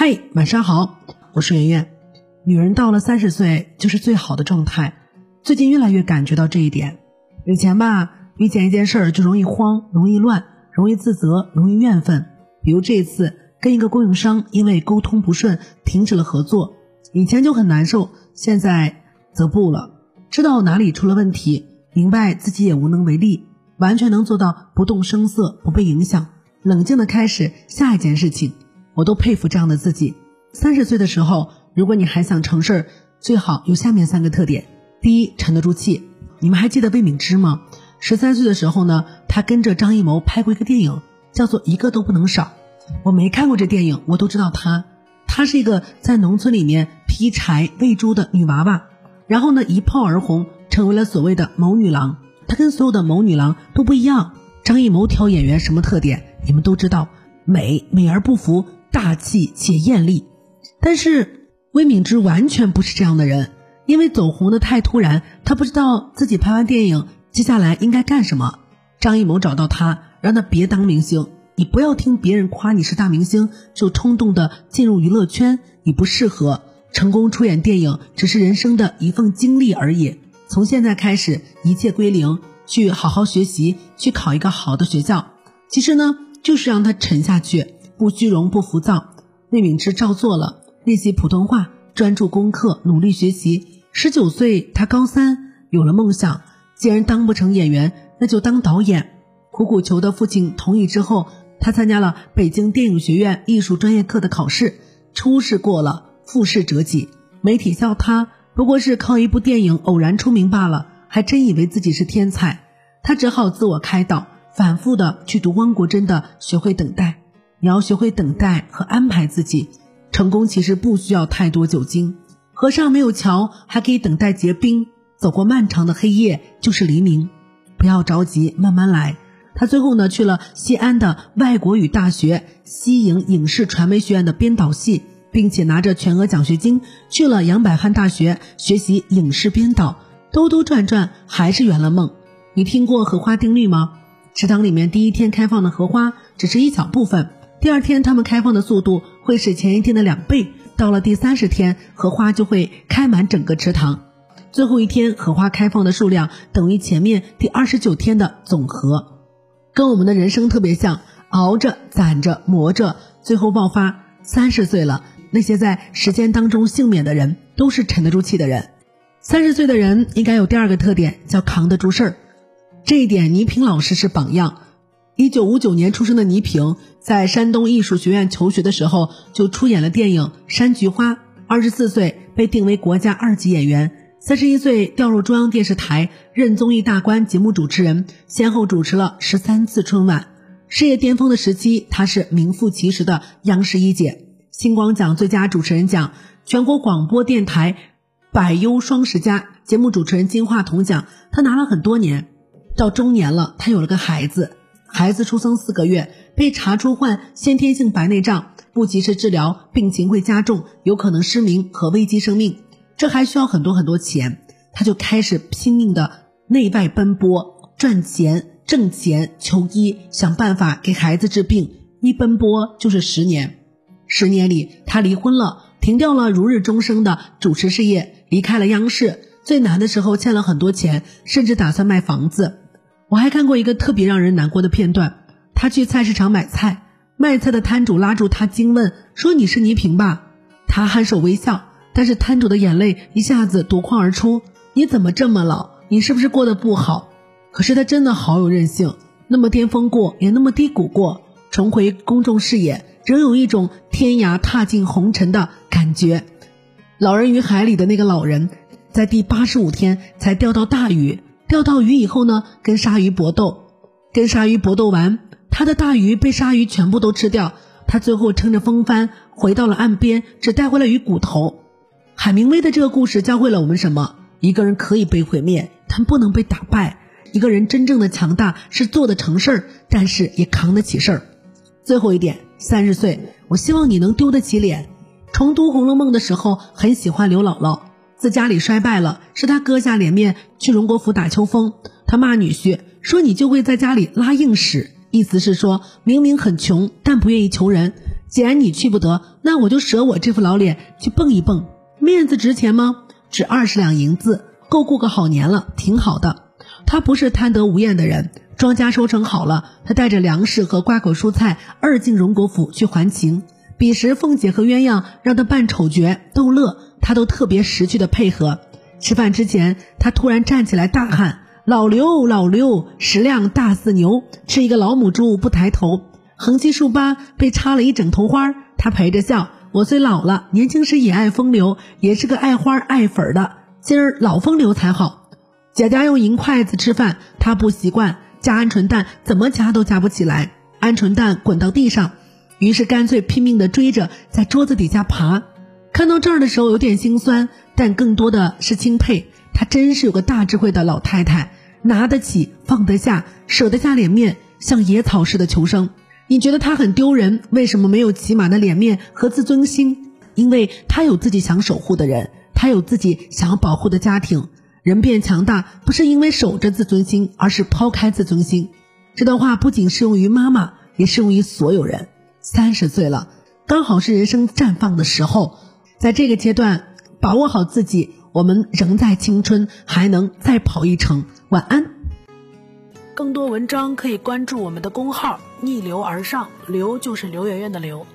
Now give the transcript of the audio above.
嗨，晚上好，我是圆圆。女人到了三十岁就是最好的状态，最近越来越感觉到这一点。以前吧，遇见一件事儿就容易慌、容易乱、容易自责、容易怨愤。比如这次跟一个供应商因为沟通不顺停止了合作，以前就很难受，现在则不了。知道哪里出了问题，明白自己也无能为力，完全能做到不动声色、不被影响，冷静的开始下一件事情。我都佩服这样的自己。三十岁的时候，如果你还想成事儿，最好有下面三个特点：第一，沉得住气。你们还记得魏敏芝吗？十三岁的时候呢，她跟着张艺谋拍过一个电影，叫做《一个都不能少》。我没看过这电影，我都知道她。她是一个在农村里面劈柴喂猪的女娃娃，然后呢一炮而红，成为了所谓的谋女郎。她跟所有的谋女郎都不一样。张艺谋挑演员什么特点？你们都知道，美美而不服。大气且艳丽，但是魏敏芝完全不是这样的人。因为走红的太突然，她不知道自己拍完电影接下来应该干什么。张艺谋找到她，让她别当明星，你不要听别人夸你是大明星就冲动的进入娱乐圈，你不适合。成功出演电影只是人生的一份经历而已。从现在开始，一切归零，去好好学习，去考一个好的学校。其实呢，就是让他沉下去。不虚荣，不浮躁。魏敏芝照做了，练习普通话，专注功课，努力学习。十九岁，她高三，有了梦想。既然当不成演员，那就当导演。苦苦求得父亲同意之后，她参加了北京电影学院艺术专业课的考试，初试过了，复试折戟。媒体笑她不过是靠一部电影偶然出名罢了，还真以为自己是天才。她只好自我开导，反复的去读汪国真的《学会等待》。你要学会等待和安排自己，成功其实不需要太多酒精。河上没有桥，还可以等待结冰。走过漫长的黑夜，就是黎明。不要着急，慢慢来。他最后呢，去了西安的外国语大学西影影视传媒学院的编导系，并且拿着全额奖学金去了杨百翰大学学习影视编导。兜兜转转，还是圆了梦。你听过荷花定律吗？池塘里面第一天开放的荷花只是一小部分。第二天，它们开放的速度会是前一天的两倍。到了第三十天，荷花就会开满整个池塘。最后一天，荷花开放的数量等于前面第二十九天的总和，跟我们的人生特别像，熬着、攒着、磨着，最后爆发。三十岁了，那些在时间当中幸免的人，都是沉得住气的人。三十岁的人应该有第二个特点，叫扛得住事儿。这一点，倪萍老师是榜样。一九五九年出生的倪萍，在山东艺术学院求学的时候，就出演了电影《山菊花》。二十四岁被定为国家二级演员，三十一岁调入中央电视台任综艺大观节目主持人，先后主持了十三次春晚。事业巅峰的时期，她是名副其实的央视一姐，星光奖最佳主持人奖、全国广播电台百优双十佳节目主持人金话筒奖，她拿了很多年。到中年了，她有了个孩子。孩子出生四个月，被查出患先天性白内障，不及时治疗，病情会加重，有可能失明和危及生命。这还需要很多很多钱，他就开始拼命的内外奔波，赚钱、挣钱、求医，想办法给孩子治病。一奔波就是十年，十年里他离婚了，停掉了如日中升的主持事业，离开了央视。最难的时候欠了很多钱，甚至打算卖房子。我还看过一个特别让人难过的片段，他去菜市场买菜，卖菜的摊主拉住他惊问说：“你是倪萍吧？”他颔首微笑，但是摊主的眼泪一下子夺眶而出：“你怎么这么老？你是不是过得不好？”可是他真的好有韧性，那么巅峰过，也那么低谷过，重回公众视野，仍有一种天涯踏尽红尘的感觉。《老人与海》里的那个老人，在第八十五天才钓到大鱼。钓到鱼以后呢，跟鲨鱼搏斗，跟鲨鱼搏斗完，他的大鱼被鲨鱼全部都吃掉，他最后乘着风帆回到了岸边，只带回了鱼骨头。海明威的这个故事教会了我们什么？一个人可以被毁灭，但不能被打败。一个人真正的强大是做得成事儿，但是也扛得起事儿。最后一点，三十岁，我希望你能丢得起脸。重读《红楼梦》的时候，很喜欢刘姥姥。自家里衰败了，是他割下脸面去荣国府打秋风。他骂女婿说：“你就会在家里拉硬屎。”意思是说明明很穷，但不愿意求人。既然你去不得，那我就舍我这副老脸去蹦一蹦。面子值钱吗？值二十两银子，够过个好年了，挺好的。他不是贪得无厌的人，庄稼收成好了，他带着粮食和瓜果蔬菜二进荣国府去还情。彼时凤姐和鸳鸯让他扮丑角逗乐，他都特别识趣的配合。吃饭之前，他突然站起来大喊：“老刘，老刘，食量大似牛，吃一个老母猪不抬头。”横七竖八被插了一整头花，他陪着笑：“我虽老了，年轻时也爱风流，也是个爱花爱粉的。今儿老风流才好。”贾家用银筷子吃饭，他不习惯，夹鹌鹑蛋怎么夹都夹不起来，鹌鹑蛋滚到地上。于是干脆拼命地追着，在桌子底下爬。看到这儿的时候有点心酸，但更多的是钦佩。她真是有个大智慧的老太太，拿得起，放得下，舍得下脸面，像野草似的求生。你觉得她很丢人？为什么没有起码的脸面和自尊心？因为她有自己想守护的人，她有自己想要保护的家庭。人变强大，不是因为守着自尊心，而是抛开自尊心。这段话不仅适用于妈妈，也适用于所有人。三十岁了，刚好是人生绽放的时候，在这个阶段把握好自己，我们仍在青春，还能再跑一程。晚安。更多文章可以关注我们的公号“逆流而上”，流就是刘媛媛的刘。